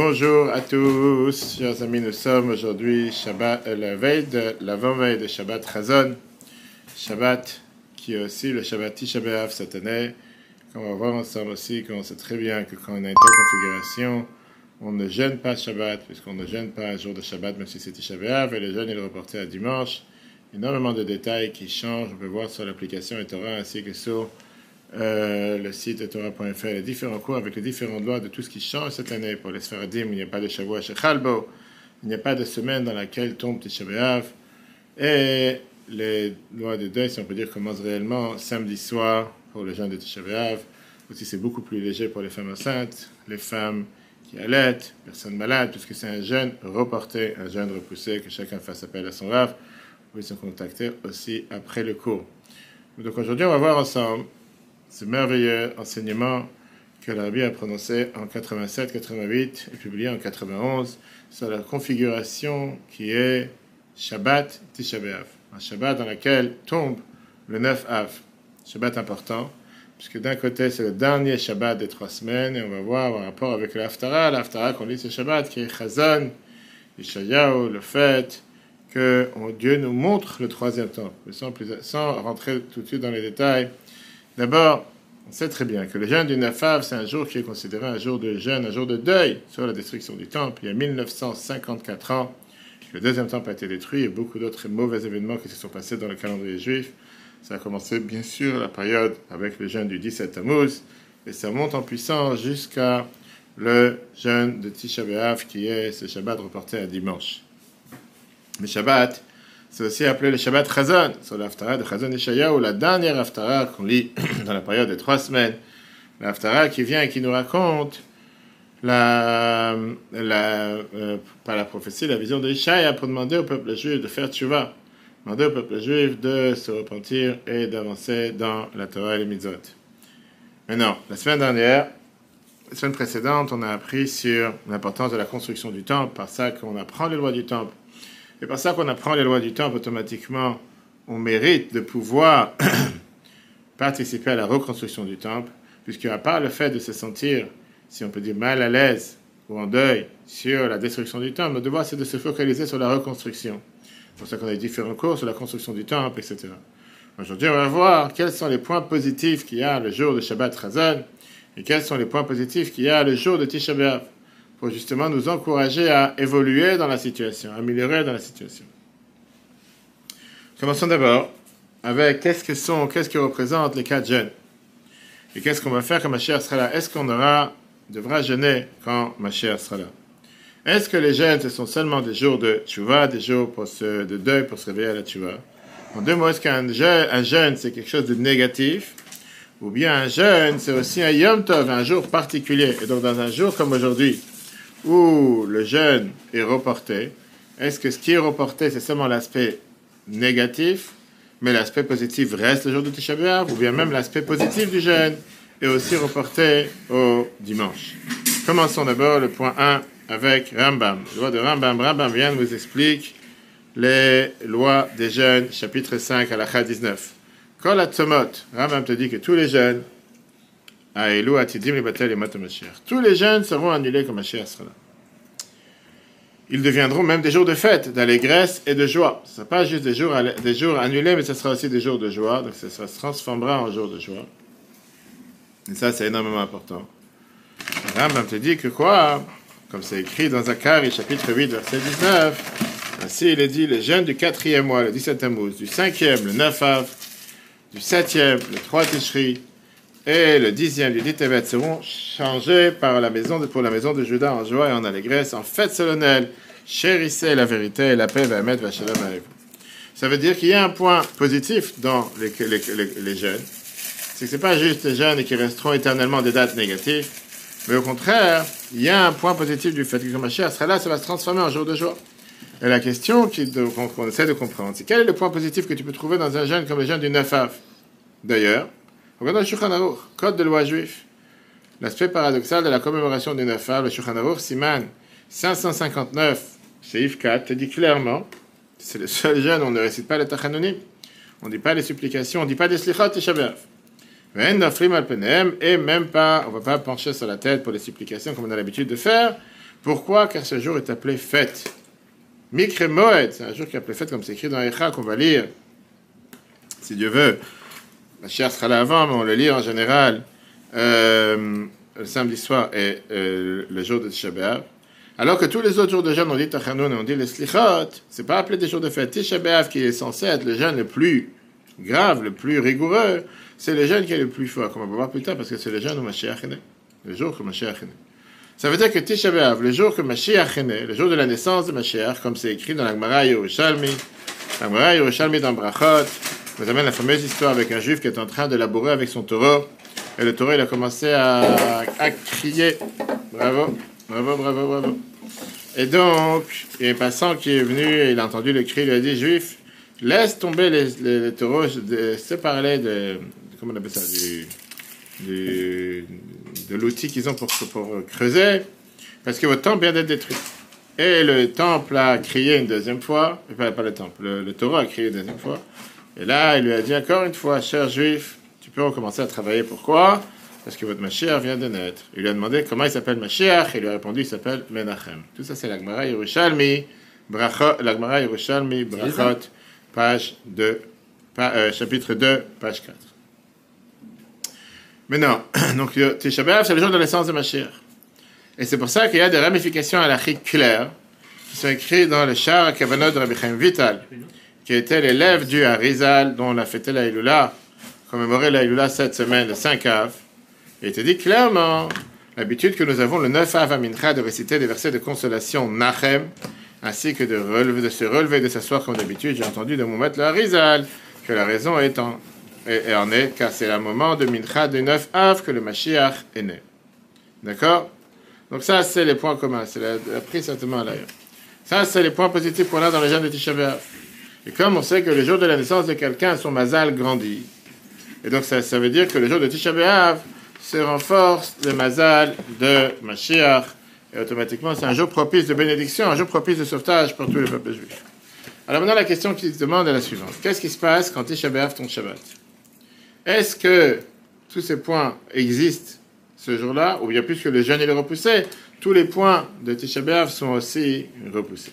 Bonjour à tous, chers amis, nous sommes aujourd'hui Shabbat, euh, la veille de l'avant-veille de Shabbat Chazon, Shabbat qui est aussi le Shabbat Tisha cette année. On va voir ensemble aussi qu'on sait très bien que quand on a une telle configuration, on ne gêne pas Shabbat, puisqu'on ne gêne pas un jour de Shabbat, même si c'est Tisha et le jeûne est reporté à dimanche. Énormément de détails qui changent, on peut voir sur l'application Etora ainsi que sur euh, le site etora.fr, les différents cours avec les différentes lois de tout ce qui change cette année? Pour les Sfaradim, il n'y a pas de Shavuot Shechalbo, il n'y a pas de semaine dans laquelle tombe Tisha et les lois de deuil, si on peut dire, commencent réellement samedi soir pour les gens de Tisha. Aussi, c'est beaucoup plus léger pour les femmes enceintes, les femmes qui allaitent, personnes malades, puisque c'est un jeûne reporté, un jeûne repoussé, que chacun fasse appel à son rave. Vous se contacter aussi après le cours. Donc aujourd'hui, on va voir ensemble ce merveilleux enseignement que l'Arabie a prononcé en 87-88 et publié en 91 sur la configuration qui est Shabbat Tisha un Shabbat dans lequel tombe le 9 Av, Shabbat important, puisque d'un côté c'est le dernier Shabbat des trois semaines et on va voir en rapport avec l'Aftara, l'Aftara qu'on lit ce Shabbat qui est Chazon, Ishayahu, le fait que Dieu nous montre le troisième temps, sans rentrer tout de suite dans les détails. D'abord, on sait très bien que le jeûne du Nafab, c'est un jour qui est considéré un jour de jeûne, un jour de deuil sur la destruction du temple. Il y a 1954 ans, le deuxième temple a été détruit et beaucoup d'autres mauvais événements qui se sont passés dans le calendrier juif. Ça a commencé bien sûr la période avec le jeûne du 17 Tammuz et ça monte en puissance jusqu'à le jeûne de Tisha B'Av qui est ce Shabbat reporté à dimanche. Le Shabbat, c'est aussi appelé le Shabbat Chazon, sur l'Aftara de Chazon et ou la dernière Aftara qu'on lit dans la période des trois semaines. L'Aftara qui vient et qui nous raconte la, la, euh, la prophétie, la vision de Ishaya pour demander au peuple juif de faire tchouva, demander au peuple juif de se repentir et d'avancer dans la Torah et les mitzvot. Maintenant, la semaine dernière, la semaine précédente, on a appris sur l'importance de la construction du temple, par ça qu'on apprend les lois du temple c'est par ça qu'on apprend les lois du temple automatiquement. On mérite de pouvoir participer à la reconstruction du temple, puisque à part le fait de se sentir, si on peut dire, mal à l'aise ou en deuil sur la destruction du temple, notre devoir c'est de se focaliser sur la reconstruction. C'est pour ça qu'on a différents cours sur la construction du temple, etc. Aujourd'hui, on va voir quels sont les points positifs qu'il y a le jour de Shabbat Razan et quels sont les points positifs qu'il y a le jour de Tisha B'Av pour justement nous encourager à évoluer dans la situation, à améliorer dans la situation. Commençons d'abord avec qu'est-ce que sont, qu'est-ce que représentent les quatre jeûnes et qu'est-ce qu'on va faire quand ma chère sera là? Est-ce qu'on aura, devra jeûner quand ma chère sera là? Est-ce que les jeûnes ce sont seulement des jours de tchouva, des jours de deuil pour se réveiller à la tchouva En deux mots, est-ce qu'un jeûne, un jeûne c'est quelque chose de négatif? Ou bien un jeûne c'est aussi un yom tov, un jour particulier. Et donc dans un jour comme aujourd'hui, où le jeûne est reporté, est-ce que ce qui est reporté, c'est seulement l'aspect négatif, mais l'aspect positif reste le jour de Tisha ou bien même l'aspect positif du jeûne est aussi reporté au dimanche? Commençons d'abord le point 1 avec Rambam. La loi de Rambam, Rambam vient nous explique les lois des jeûnes, chapitre 5 à la 19. Kol Rambam te dit que tous les jeûnes tous les jeunes seront annulés comme Mashiach sera là. Ils deviendront même des jours de fête, d'allégresse et de joie. Ce ne sera pas juste des jours, des jours annulés, mais ce sera aussi des jours de joie. Donc ça, se transformera en jours de joie. Et ça, c'est énormément important. Rambam te dit que quoi? Comme c'est écrit dans Zacharie, chapitre 8, verset 19. Ainsi, il est dit, les jeunes du quatrième mois, le 17 Tammuz, du cinquième, le 9 Av, du septième, le 3 Tishri, et le dixième du dit seront changés par la maison pour la maison de Judas en joie et en allégresse, en fête solennelle. Chérissez la vérité et la paix va mettre Vachalom avec vous. Ça veut dire qu'il y a un point positif dans les, jeunes. C'est que ce n'est pas juste les jeunes qui resteront éternellement des dates négatives, mais au contraire, il y a un point positif du fait que ma chère sera là, ça va se transformer en jour de joie. Et la question qu'on essaie de comprendre, c'est quel est le point positif que tu peux trouver dans un jeune comme le jeune du 9 av D'ailleurs, Regardons le Shulchan code de loi juif. L'aspect paradoxal de la commémoration du 9 le Shulchan Aruch, Siman 559, Seif 4, te dit clairement, c'est le seul jeune, on ne récite pas le Tachanonim, on ne dit pas les supplications, on ne dit pas des Slichot et Shabbat. Et même pas, on ne va pas pencher sur la tête pour les supplications comme on a l'habitude de faire, Pourquoi? Car ce jour est appelé fête. Mikre Moed, c'est un jour qui est appelé fête, comme c'est écrit dans Echa, qu'on va lire, si Dieu veut. La chair sera là avant, mais on le lit en général euh, le samedi soir et euh, le jour de Tisha. Alors que tous les autres jours de jeûne, on dit Tachanoun et on dit les Slichot, c'est pas appelé des jours de fête. Tisha qui est censé être le jeûne le plus grave, le plus rigoureux, c'est le jeûne qui est le plus fort, comme on va voir plus tard, parce que c'est le jeûne où Mashiach est. Le jour que Mashiach est. Ça veut dire que Tisha le jour que Mashiach est le jour de la naissance de Mashiach, comme c'est écrit dans l'Agmara Yerushalmi, l'Agmara Yerushalmi dans Brachot, nous amène la fameuse histoire avec un juif qui est en train de labourer avec son taureau. Et le taureau, il a commencé à, à crier. Bravo, bravo, bravo, bravo. Et donc, il y a un passant qui est venu et il a entendu le cri, il a dit Juif, laisse tomber les, les, les taureaux, séparez de, comment on appelle ça, du, de l'outil qu'ils ont pour, pour creuser, parce que votre temple vient d'être détruit. Et le temple a crié une deuxième fois, pas, pas le temple, le, le taureau a crié une deuxième fois. Et là, il lui a dit encore une fois, cher juif, tu peux recommencer à travailler. Pourquoi? Parce que votre Mashiach vient de naître. Il lui a demandé comment il s'appelle Mashiach. Il lui a répondu, il s'appelle Menachem. Tout ça, c'est l'Agmara Yerushalmi, l'Agmara Yerushalmi, Brachot, page 2, pa, euh, chapitre 2, page 4. Maintenant, donc Tisha B'Av, c'est le jour de naissance de Mashiach. Et c'est pour ça qu'il y a des ramifications à la claires qui sont écrites dans le char à Kavanot de Rabbi Chaim Vital, qui était l'élève du Harizal, dont on a fêté la Iloula, commémoré la Iloula cette semaine, le 5 Av. Et il te dit clairement l'habitude que nous avons le 9 Av à Mincha de réciter des versets de consolation Nachem, ainsi que de, se relever, de s'asseoir comme d'habitude. J'ai entendu de mon maître le Harizal que la raison est en, et, est, car c'est le moment de Mincha du 9 Av que le Mashiach est né. D'accord? Donc ça, c'est les points communs. C'est la, la prise certainement d'ailleurs. Ça, c'est les points positifs qu'on a dans le jeûne de Tisha. Et comme on sait que le jour de la naissance de quelqu'un, son mazal grandit. Et donc ça, ça veut dire que le jour de Tisha B'Av se renforce le mazal de Mashiach. Et automatiquement, c'est un jour propice de bénédiction, un jour propice de sauvetage pour tous les peuples juifs. Alors maintenant, la question qui se demande est la suivante. Qu'est-ce qui se passe quand Tisha B'Av tombe Shabbat? Est-ce que tous ces points existent ce jour-là, ou bien puisque le jeûne est repoussé, tous les points de Tisha B'Av sont aussi repoussés?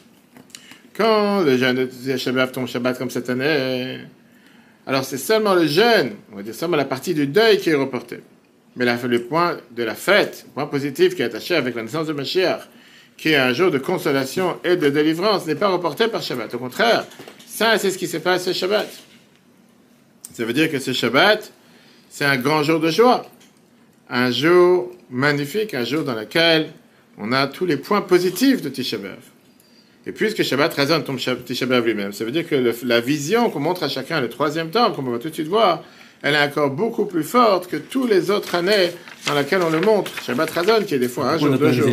Quand le jeûne de Tisha B'Av tombe Shabbat comme cette année, alors c'est seulement le jeûne, on va dire seulement la partie du deuil qui est reportée. Mais le point de la fête, le point positif qui est attaché avec la naissance de Mashiach, qui est un jour de consolation et de délivrance, n'est pas reporté par Shabbat. Au contraire, ça, c'est ce qui s'est passé ce Shabbat. Ça veut dire que ce Shabbat, c'est un grand jour de joie. Un jour magnifique, un jour dans lequel on a tous les points positifs de Tisha B'Av. Et puisque Shabbat résonne tombe Tisha B'Av lui-même, ça veut dire que le, la vision qu'on montre à chacun le troisième temple, comme on va tout de suite voir, elle est encore beaucoup plus forte que toutes les autres années dans lesquelles on le montre. Shabbat résonne, qui est des fois un jour, deux jours,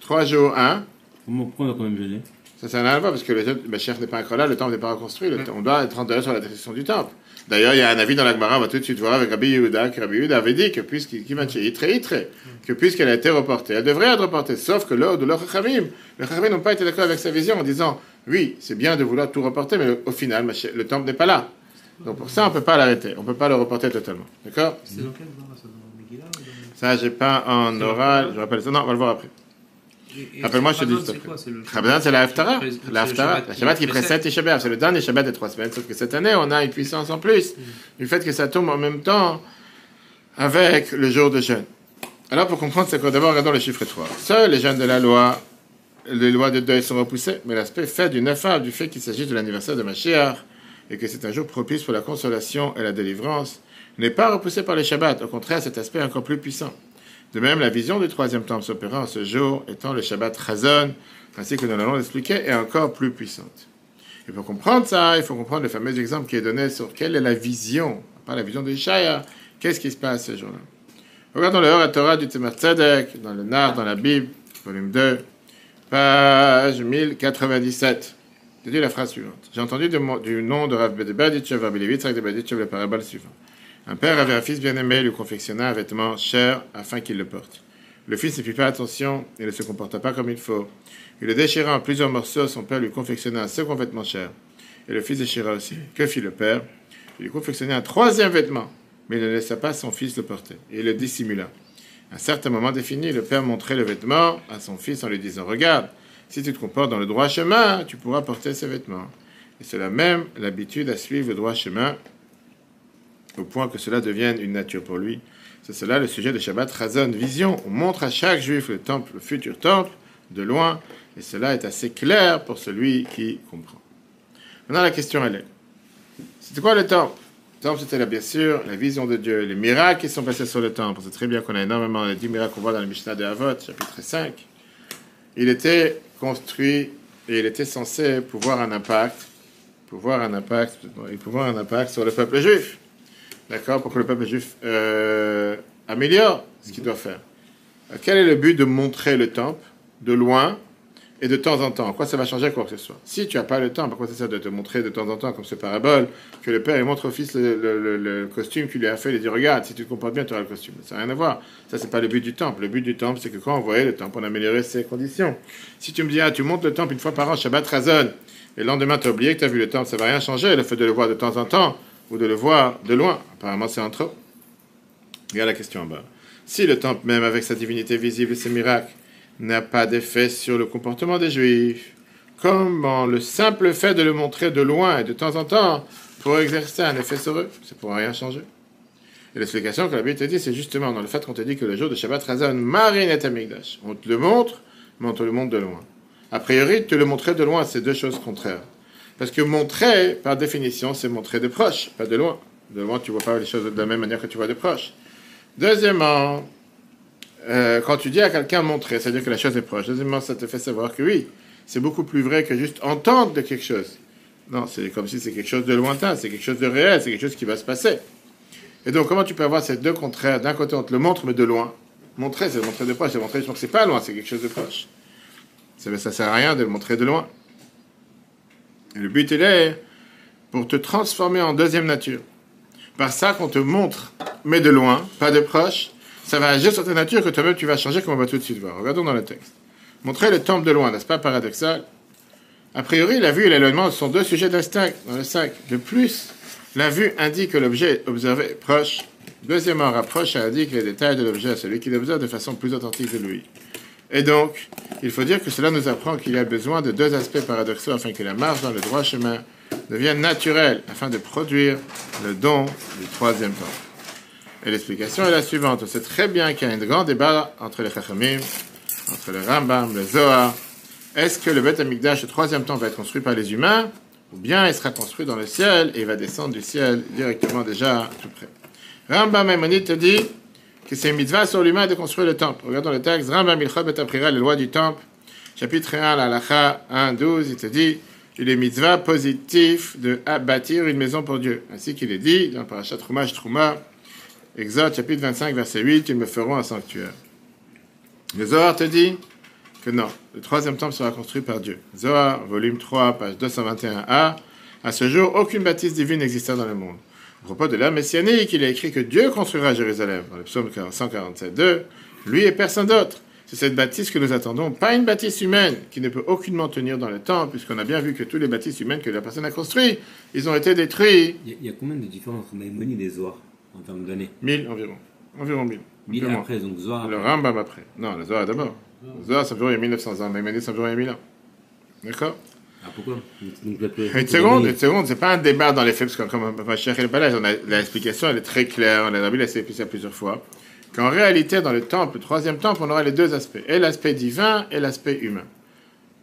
trois jours, un. Pourquoi on a quand même gêné Ça, ça n'a rien à voir, parce que le Mashiach n'est pas encore là, le temple n'est pas reconstruit, le, on doit être en sur la destruction du temple. D'ailleurs, il y a un avis dans l'Agmara, on va tout de suite voir avec Rabbi Yehuda, que Rabbi Yehuda avait dit que puisqu'il que puisqu'elle a été reportée, elle devrait être reportée, sauf que lors de leur Chachamim, les Chachamim n'ont pas été d'accord avec sa vision en disant, oui, c'est bien de vouloir tout reporter, mais au final, le temple n'est pas là. Donc pour ça, on ne peut pas l'arrêter, on ne peut pas le reporter totalement. D'accord? Ça, j'ai pas en oral, je rappelle ça, non, on va le voir après. Rappelle-moi, je te dis. Rabbanan, c'est la Haftara. La Haftara, la Shabbat qui précède Tisha B'Av. C'est le dernier Shabbat des trois semaines. Sauf que cette année, on a une puissance en plus du fait que ça tombe en même temps avec le jour de jeûne. Alors, pour comprendre, c'est que d'abord, regardons le chiffre 3. Seuls les jeunes de la loi, les lois de deuil sont repoussées, mais l'aspect fait du 9 av, du fait qu'il s'agit de l'anniversaire de Mashiach, et que c'est un jour propice pour la consolation et la délivrance, n'est pas repoussé par les Shabbats. Au contraire, cet aspect est encore plus puissant. De même, la vision du troisième temple s'opérant en ce jour, étant le Shabbat Chazon, ainsi que nous l'allons expliquer, est encore plus puissante. Et pour comprendre ça, il faut comprendre le fameux exemple qui est donné sur quelle est la vision, pas la vision de Ishaya, qu'est-ce qui se passe ce jour-là? Regardons le Hora Torah du Tzemach Tzedek, dans le Nar, dans la Bible, volume 2, page 1097. Je dis la phrase suivante. J'ai entendu du nom de Rav Bedebaditchev, Rabbi Levitzak de Baditchev, le parabole suivant. Un père avait un fils bien-aimé, lui confectionna un vêtement cher afin qu'il le porte. Le fils ne fit pas attention et ne se comporta pas comme il faut. Il le déchira en plusieurs morceaux, son père lui confectionna un second vêtement cher. Et le fils déchira aussi. Que fit le père? Il lui confectionna un troisième vêtement, mais il ne laissa pas son fils le porter. Et il le dissimula. À un certain moment défini, le père montrait le vêtement à son fils en lui disant Regarde, si tu te comportes dans le droit chemin, tu pourras porter ces vêtements. Et c'est la même l'habitude à suivre le droit chemin au point que cela devienne une nature pour lui. C'est cela le sujet de Shabbat Razon, vision. On montre à chaque juif le temple, le futur temple, de loin, et cela est assez clair pour celui qui comprend. Maintenant, la question elle est c'était quoi le temple? Le temple, c'était là, bien sûr, la vision de Dieu, les miracles qui sont passés sur le temple. C'est très bien qu'on a énormément de 10 miracles qu'on voit dans le Mishnah de Havot, chapitre 5. Il était construit et il était censé pouvoir un impact, pouvoir un impact, pouvoir un impact sur le peuple juif. D'accord Pour que le peuple juif euh, améliore ce qu'il doit faire. Quel est le but de montrer le temple de loin et de temps en temps? Quoi ça va changer quoi que ce soit? Si tu n'as pas le temps, pourquoi ça sert de te montrer de temps en temps, comme ce parabole, que le père il montre au fils le, costume qu'il lui a fait, il dit Regarde, si tu te comportes bien, tu auras le costume. Ça n'a rien à voir. Ça, c'est pas le but du temple. Le but du temple, c'est que quand on voyait le temple, on améliorait ses conditions. Si tu me dis Ah, tu montes le temple une fois par an, Shabbat Razon, et le lendemain, tu as oublié que tu as vu le temple, ça va rien changer. Le fait de le voir de temps en temps, ou de le voir de loin, apparemment, c'est un trop. Regarde la question en bas. Si le temple, même avec sa divinité visible et ses miracles, n'a pas d'effet sur le comportement des Juifs. Comment le simple fait de le montrer de loin et de temps en temps pour exercer un effet sur eux, ça ne pourra rien changer. Et l'explication que la Bible te dit, c'est justement dans le fait qu'on te dit que le jour de Shabbat Razan, Marine et Amigdash. On te le montre, mais on te le montre de loin. A priori, te le montrer de loin, c'est deux choses contraires. Parce que montrer, par définition, c'est montrer de proche, pas de loin. De loin, tu ne vois pas les choses de la même manière que tu vois de proche. Deuxièmement, euh, quand tu dis à quelqu'un montrer, c'est-à-dire que la chose est proche. Deuxièmement, ça te fait savoir que oui, c'est beaucoup plus vrai que juste entendre de quelque chose. Non, c'est comme si c'est quelque chose de lointain, c'est quelque chose de réel, c'est quelque chose qui va se passer. Et donc, comment tu peux avoir ces deux contraires? D'un côté, on te le montre, mais de loin. Montrer, c'est montrer de proche. C'est montrer, donc c'est pas loin, c'est quelque chose de proche. Ça, ne sert à rien de le montrer de loin. Et le but, il est pour te transformer en deuxième nature. Par ça qu'on te montre, mais de loin, pas de proche, ça va agir sur ta nature que toi-même tu vas changer, comme on va tout de suite voir. Regardons dans le texte. Montrer le temple de loin, n'est-ce pas paradoxal? A priori, la vue et l'éloignement sont deux sujets d'instinct dans le sac. De plus, la vue indique que l'objet observé proche. Deuxièmement, rapproche indique les détails de l'objet à celui qui l'observe de façon plus authentique que lui. Et donc, il faut dire que cela nous apprend qu'il y a besoin de deux aspects paradoxaux afin que la marche dans le droit chemin devienne naturelle, afin de produire le don du troisième temps. Et l'explication est la suivante. On sait très bien qu'il y a un grand débat entre les Chachamim, entre le Rambam, le Zohar. Est-ce que le Beth Amikdash, le troisième temps, va être construit par les humains, ou bien il sera construit dans le ciel et il va descendre du ciel directement déjà tout près? Rambam Maïmonide te dit que c'est une mitzvah l'humain de construire le temple. Regardons le texte. Rambam Milchot Betaprira, les lois du temple, chapitre 1, la Lacha 1, 12, il te dit il est mitzvah positif de bâtir une maison pour Dieu. Ainsi qu'il est dit dans Parashat Trumash Truma, Exode chapitre 25, verset 8, ils me feront un sanctuaire. Le Zohar te dit que non, le troisième temple sera construit par Dieu. Zohar, volume 3, page 221a. À ce jour, aucune bâtisse divine n'existait dans le monde. À propos de l'ère messianique, il est écrit que Dieu construira Jérusalem, dans le psaume 147.2, lui et personne d'autre. C'est cette bâtisse que nous attendons, pas une bâtisse humaine qui ne peut aucunement tenir dans le temps, puisqu'on a bien vu que tous les bâtisses humaines que la personne a construites, ils ont été détruits. Il y, a combien de différences entre Maïmonide et Zohar en termes d'années? 1000 environ. Environ 1000. 1000 après, donc Zohar. Le Rambam après. Non, le Zohar d'abord. Le Zohar, ça fait il y a 1900 ans. Maïmonide, ça fait il y a 1000 ans. D'accord? Ah, pourquoi? Une seconde, une seconde, c'est pas un débat dans les faits, parce que comme le palais, l'explication elle est très claire, on a vu la plusieurs fois, qu'en réalité, dans le temple, le troisième temple, on aura les deux aspects, et l'aspect divin et l'aspect humain.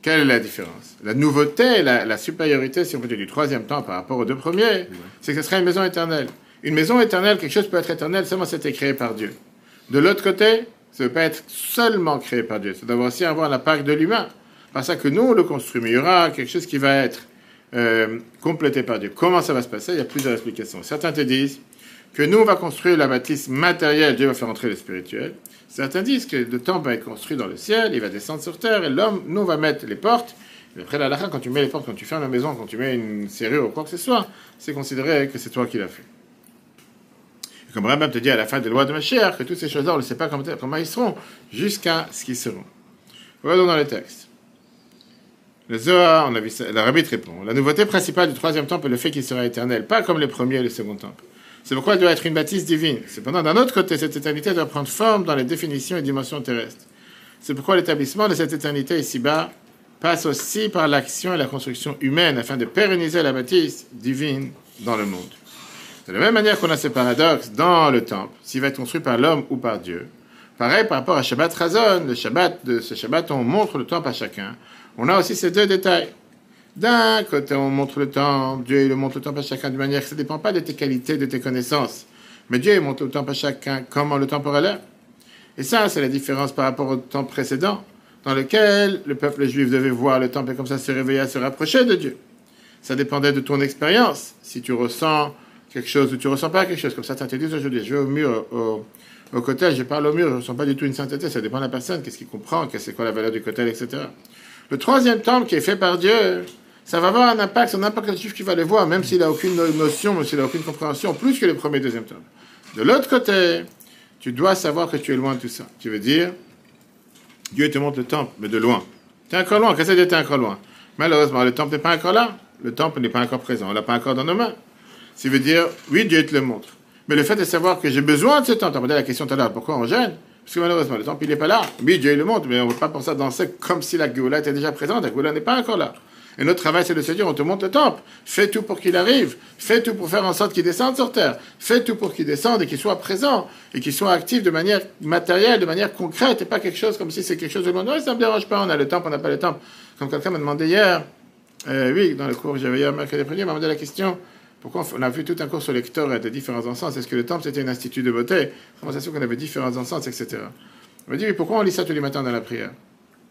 Quelle est la différence? La nouveauté, la, la, supériorité, si on peut dire, du troisième temple par rapport aux deux premiers, c'est que ce sera une maison éternelle. Une maison éternelle, quelque chose peut être éternel seulement si c'était créé par Dieu. De l'autre côté, ça ne peut pas être seulement créé par Dieu. Ça doit aussi avoir l'impact de l'humain. Par ça que nous, on le construit. Mais il y aura quelque chose qui va être euh, complété par Dieu. Comment ça va se passer? Il y a plusieurs explications. Certains te disent que nous, on va construire la bâtisse matérielle, Dieu va faire entrer le spirituel. Certains disent que le temple va être construit dans le ciel, il va descendre sur terre, et l'homme, nous, on va mettre les portes. Et après la quand tu mets les portes, quand tu fermes la maison, quand tu mets une serrure ou quoi que ce soit, c'est considéré que c'est toi qui l'as fait comme Rambam te dit à la fin des lois de Mashiach, que toutes ces choses-là, on ne sait pas comment, comment ils seront, jusqu'à ce qu'ils seront. Regardons dans le texte. Le Zohar, on a vu la répond. La nouveauté principale du troisième temple est le fait qu'il sera éternel, pas comme le premier et le second temple. C'est pourquoi elle doit être une bâtisse divine. Cependant, d'un autre côté, cette éternité doit prendre forme dans les définitions et dimensions terrestres. C'est pourquoi l'établissement de cette éternité ici-bas passe aussi par l'action et la construction humaine afin de pérenniser la bâtisse divine dans le monde. De la même manière qu'on a ce paradoxe dans le temple, s'il va être construit par l'homme ou par Dieu, pareil par rapport à Shabbat Razon, le Shabbat de ce Shabbat, on montre le temple à chacun. On a aussi ces deux détails. D'un côté, on montre le temple, Dieu le montre le temple à chacun de manière que ça ne dépend pas de tes qualités, de tes connaissances. Mais Dieu il montre le temple à chacun comment le l'air. Et ça, c'est la différence par rapport au temple précédent, dans lequel le peuple juif devait voir le temple et comme ça se réveiller, se rapprocher de Dieu. Ça dépendait de ton expérience. Si tu ressens quelque chose ou tu ressens pas quelque chose, comme certains te disent aujourd'hui, je vais au mur, au, au côté, je parle au mur, je ne ressens pas du tout une sainteté, ça dépend de la personne, qu'est-ce qu'il comprend, qu'est-ce quoi la valeur du côté, etc. Le troisième temple qui est fait par Dieu, ça va avoir un impact sur n'importe quel juif qui va le voir, même s'il n'a aucune notion, même s'il n'a aucune compréhension, plus que le premier et deuxième temple. De l'autre côté, tu dois savoir que tu es loin de tout ça. Tu veux dire, Dieu te montre le temple, mais de loin. Tu es encore loin, qu'est-ce que tu es encore loin? Malheureusement, le temple n'est pas encore là. Le temple n'est pas encore présent, on l'a pas encore dans nos mains. Ça veut dire, oui, Dieu te le montre. Mais le fait de savoir que j'ai besoin de ce temple, as posé la question tout à l'heure, pourquoi on gêne? Parce que malheureusement, le temple, il n'est pas là. Oui, Dieu il le montre, mais on ne veut pas penser à danser comme si la Géoula était déjà présente. La Géoula n'est pas encore là. Et notre travail, c'est de se dire, on te montre le temple. Fais tout pour qu'il arrive. Fais tout pour faire en sorte qu'il descende sur terre. Fais tout pour qu'il descende et qu'il soit présent. Et qu'il soit actif de manière matérielle, de manière concrète. Et pas quelque chose comme si c'est quelque chose de loin. Non, ça ne me dérange pas. On a le temple, on n'a pas le temple. Comme quelqu'un m'a demandé hier, euh, oui, dans le cours que j'avais hier, mercredi après-midi, m'a demandé la question, pourquoi on a vu tout un cours sur les de différents encens? Est-ce que le temple c'était un institut de beauté? Comment ça se fait qu'on avait différents encens, etc. On m'a dit, mais pourquoi on lit ça tous les matins dans la prière?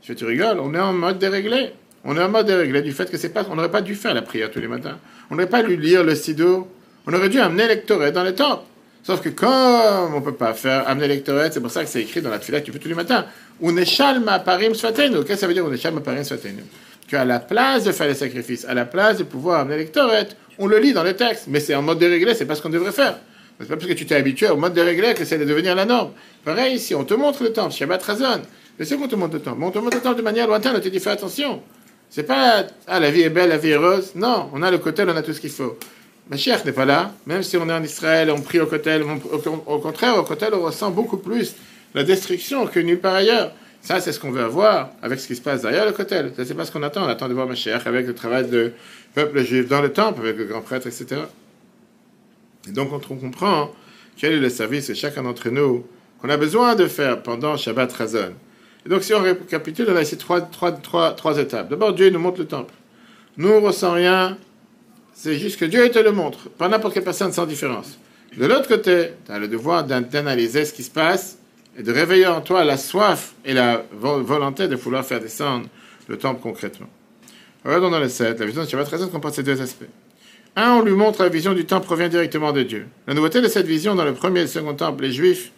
Je fais, tu rigoles, on est en mode déréglé. On est en mode déréglé du fait que c'est pas, on n'aurait pas dû faire la prière tous les matins. On n'aurait pas dû lire le sido. On aurait dû amener l'électorat dans le temple. Sauf que comme on peut pas faire amener l'électorat, c'est pour ça que c'est écrit dans la tefila que tu fais tous les matins. Uneshal parim swatenu. Qu'est-ce que ça veut dire Uneshal parim swatenu Qu'à la place de faire les sacrifices, à la place de pouvoir amener l'électorat, on le lit dans le texte. Mais c'est en mode déréglé, c'est pas ce qu'on devrait faire. C'est pas parce que tu t'es habitué au mode déréglé que c'est de devenir la norme. Pareil ici, on te montre le temple, Shabbat Razon. Mais c'est qu'on te montre le temple? Mais on te montre le temple de manière lointaine, on te dit fais attention. C'est pas, ah, la vie est belle, la vie est heureuse. Non, on a le côté, on a tout ce qu'il faut. Ma chère n'est pas là. Même si on est en Israël, on prie au côté, au, contraire, au côté, on ressent beaucoup plus la destruction que nulle part ailleurs. Ça, c'est ce qu'on veut avoir avec ce qui se passe derrière le côté. Ça, c'est pas ce qu'on attend. On attend de voir ma chère avec le travail du peuple juif dans le temple, avec le grand prêtre, etc. Et donc, on comprend quel est le service que chacun d'entre nous, qu'on a besoin de faire pendant Shabbat Razon. Et donc, si on récapitule, on a ici trois, trois, trois, trois étapes. D'abord, Dieu nous montre le temple. Nous, on ressent rien. C'est juste que Dieu te le montre. Pas n'importe quelle personne sans différence. De l'autre côté, tu as le devoir d'analyser ce qui se passe et de réveiller en toi la soif et la volonté de vouloir faire descendre le temple concrètement. Regardons dans le 7, la vision de Shabbat Razon comporte ces deux aspects. Un, on lui montre la vision du temple provient directement de Dieu. La nouveauté de cette vision dans le premier et le second temple, les Juifs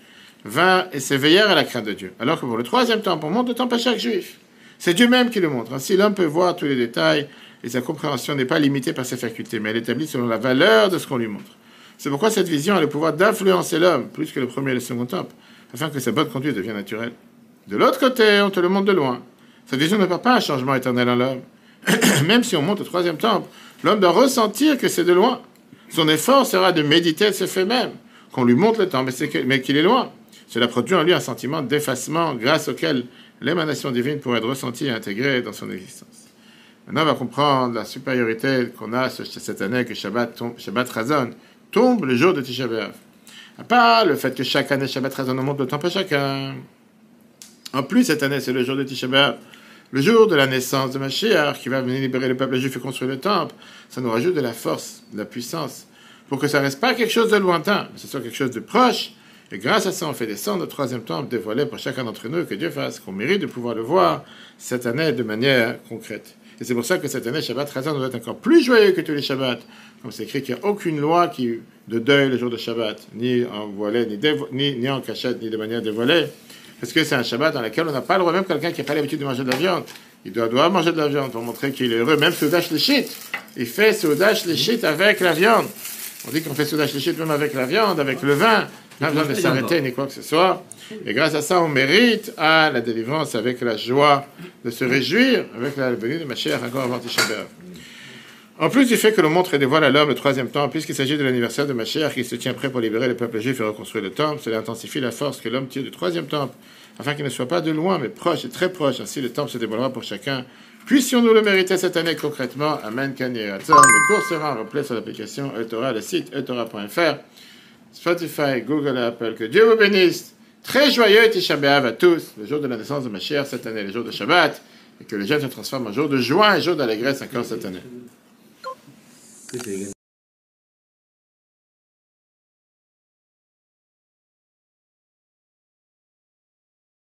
vint et s'éveillèrent à la crainte de Dieu. Alors que pour le troisième temple, on montre le temple à chaque juif. C'est Dieu même qui le montre. Ainsi, l'homme peut voir tous les détails et sa compréhension n'est pas limitée par ses facultés, mais elle est établie selon la valeur de ce qu'on lui montre. C'est pourquoi cette vision a le pouvoir d'influencer l'homme plus que le premier et le second temple, afin que sa bonne conduite devienne naturelle. De l'autre côté, on te le montre de loin. Cette vision ne parle pas un changement éternel en l'homme. même si on monte au troisième temple, l'homme doit ressentir que c'est de loin. Son effort sera de méditer ce fait même, qu'on lui montre le temple, mais qu'il est loin. Cela produit en lui un sentiment d'effacement grâce auquel l'émanation divine pourrait être ressentie et intégrée dans son existence. Maintenant, on va comprendre la supériorité qu'on a cette année que Shabbat, tombe, Shabbat tombe le jour de Tisha B'Av. À part le fait que chaque année Shabbat Razon monte de temps pour chacun. En plus, cette année, c'est le jour de Tisha le jour de la naissance de Mashiach, qui va venir libérer le peuple juif et construire le temple. Ça nous rajoute de la force, de la puissance, pour que ça reste pas quelque chose de lointain, mais que ce soit quelque chose de proche, et grâce à ça, on fait descendre le troisième temple dévoilé pour chacun d'entre nous, que Dieu fasse, qu'on mérite de pouvoir le voir cette année de manière concrète. Et c'est pour ça que cette année, Shabbat Razan doit être encore plus joyeux que tous les Shabbats. Comme c'est écrit qu'il n'y a aucune loi qui, de deuil le jour de Shabbat, ni en voilé, ni, ni, en cachette, ni de manière dévoilée. Parce que c'est un Shabbat dans lequel on n'a pas le droit, même quelqu'un qui n'a pas l'habitude de manger de la viande, il doit, doit manger de la viande pour montrer qu'il est heureux. Même Soudash Lishit, il fait Soudash Lishit avec la viande. On dit qu'on fait Soudash Lishit même avec la viande, avec le vin pas besoin de s'arrêter ni quoi que ce soit. Et grâce à ça, on mérite à la délivrance avec la joie de se réjouir avec la venue de Mashiach encore avant En plus du fait que le montre et dévoile à l'homme le troisième temps, puisqu'il s'agit de l'anniversaire de Mashiach qui se tient prêt pour libérer le peuple juif et reconstruire le temple, cela intensifie la force que l'homme tire du troisième temple, afin qu'il ne soit pas de loin, mais proche et très proche. Ainsi, le temple se dévoilera pour chacun. Puissions-nous le mériter cette année concrètement? Amen, Kanye Le cours sera replay sur l'application Eutora, le site eutora.fr, Spotify, Google et Apple. Que Dieu vous bénisse. Très joyeux Tisha B'Av à tous, le jour de la naissance de Mashiach cette année, le jour de Shabbat, et que le jeûne se transforme en jour de joie et jour d'allégresse encore cette année.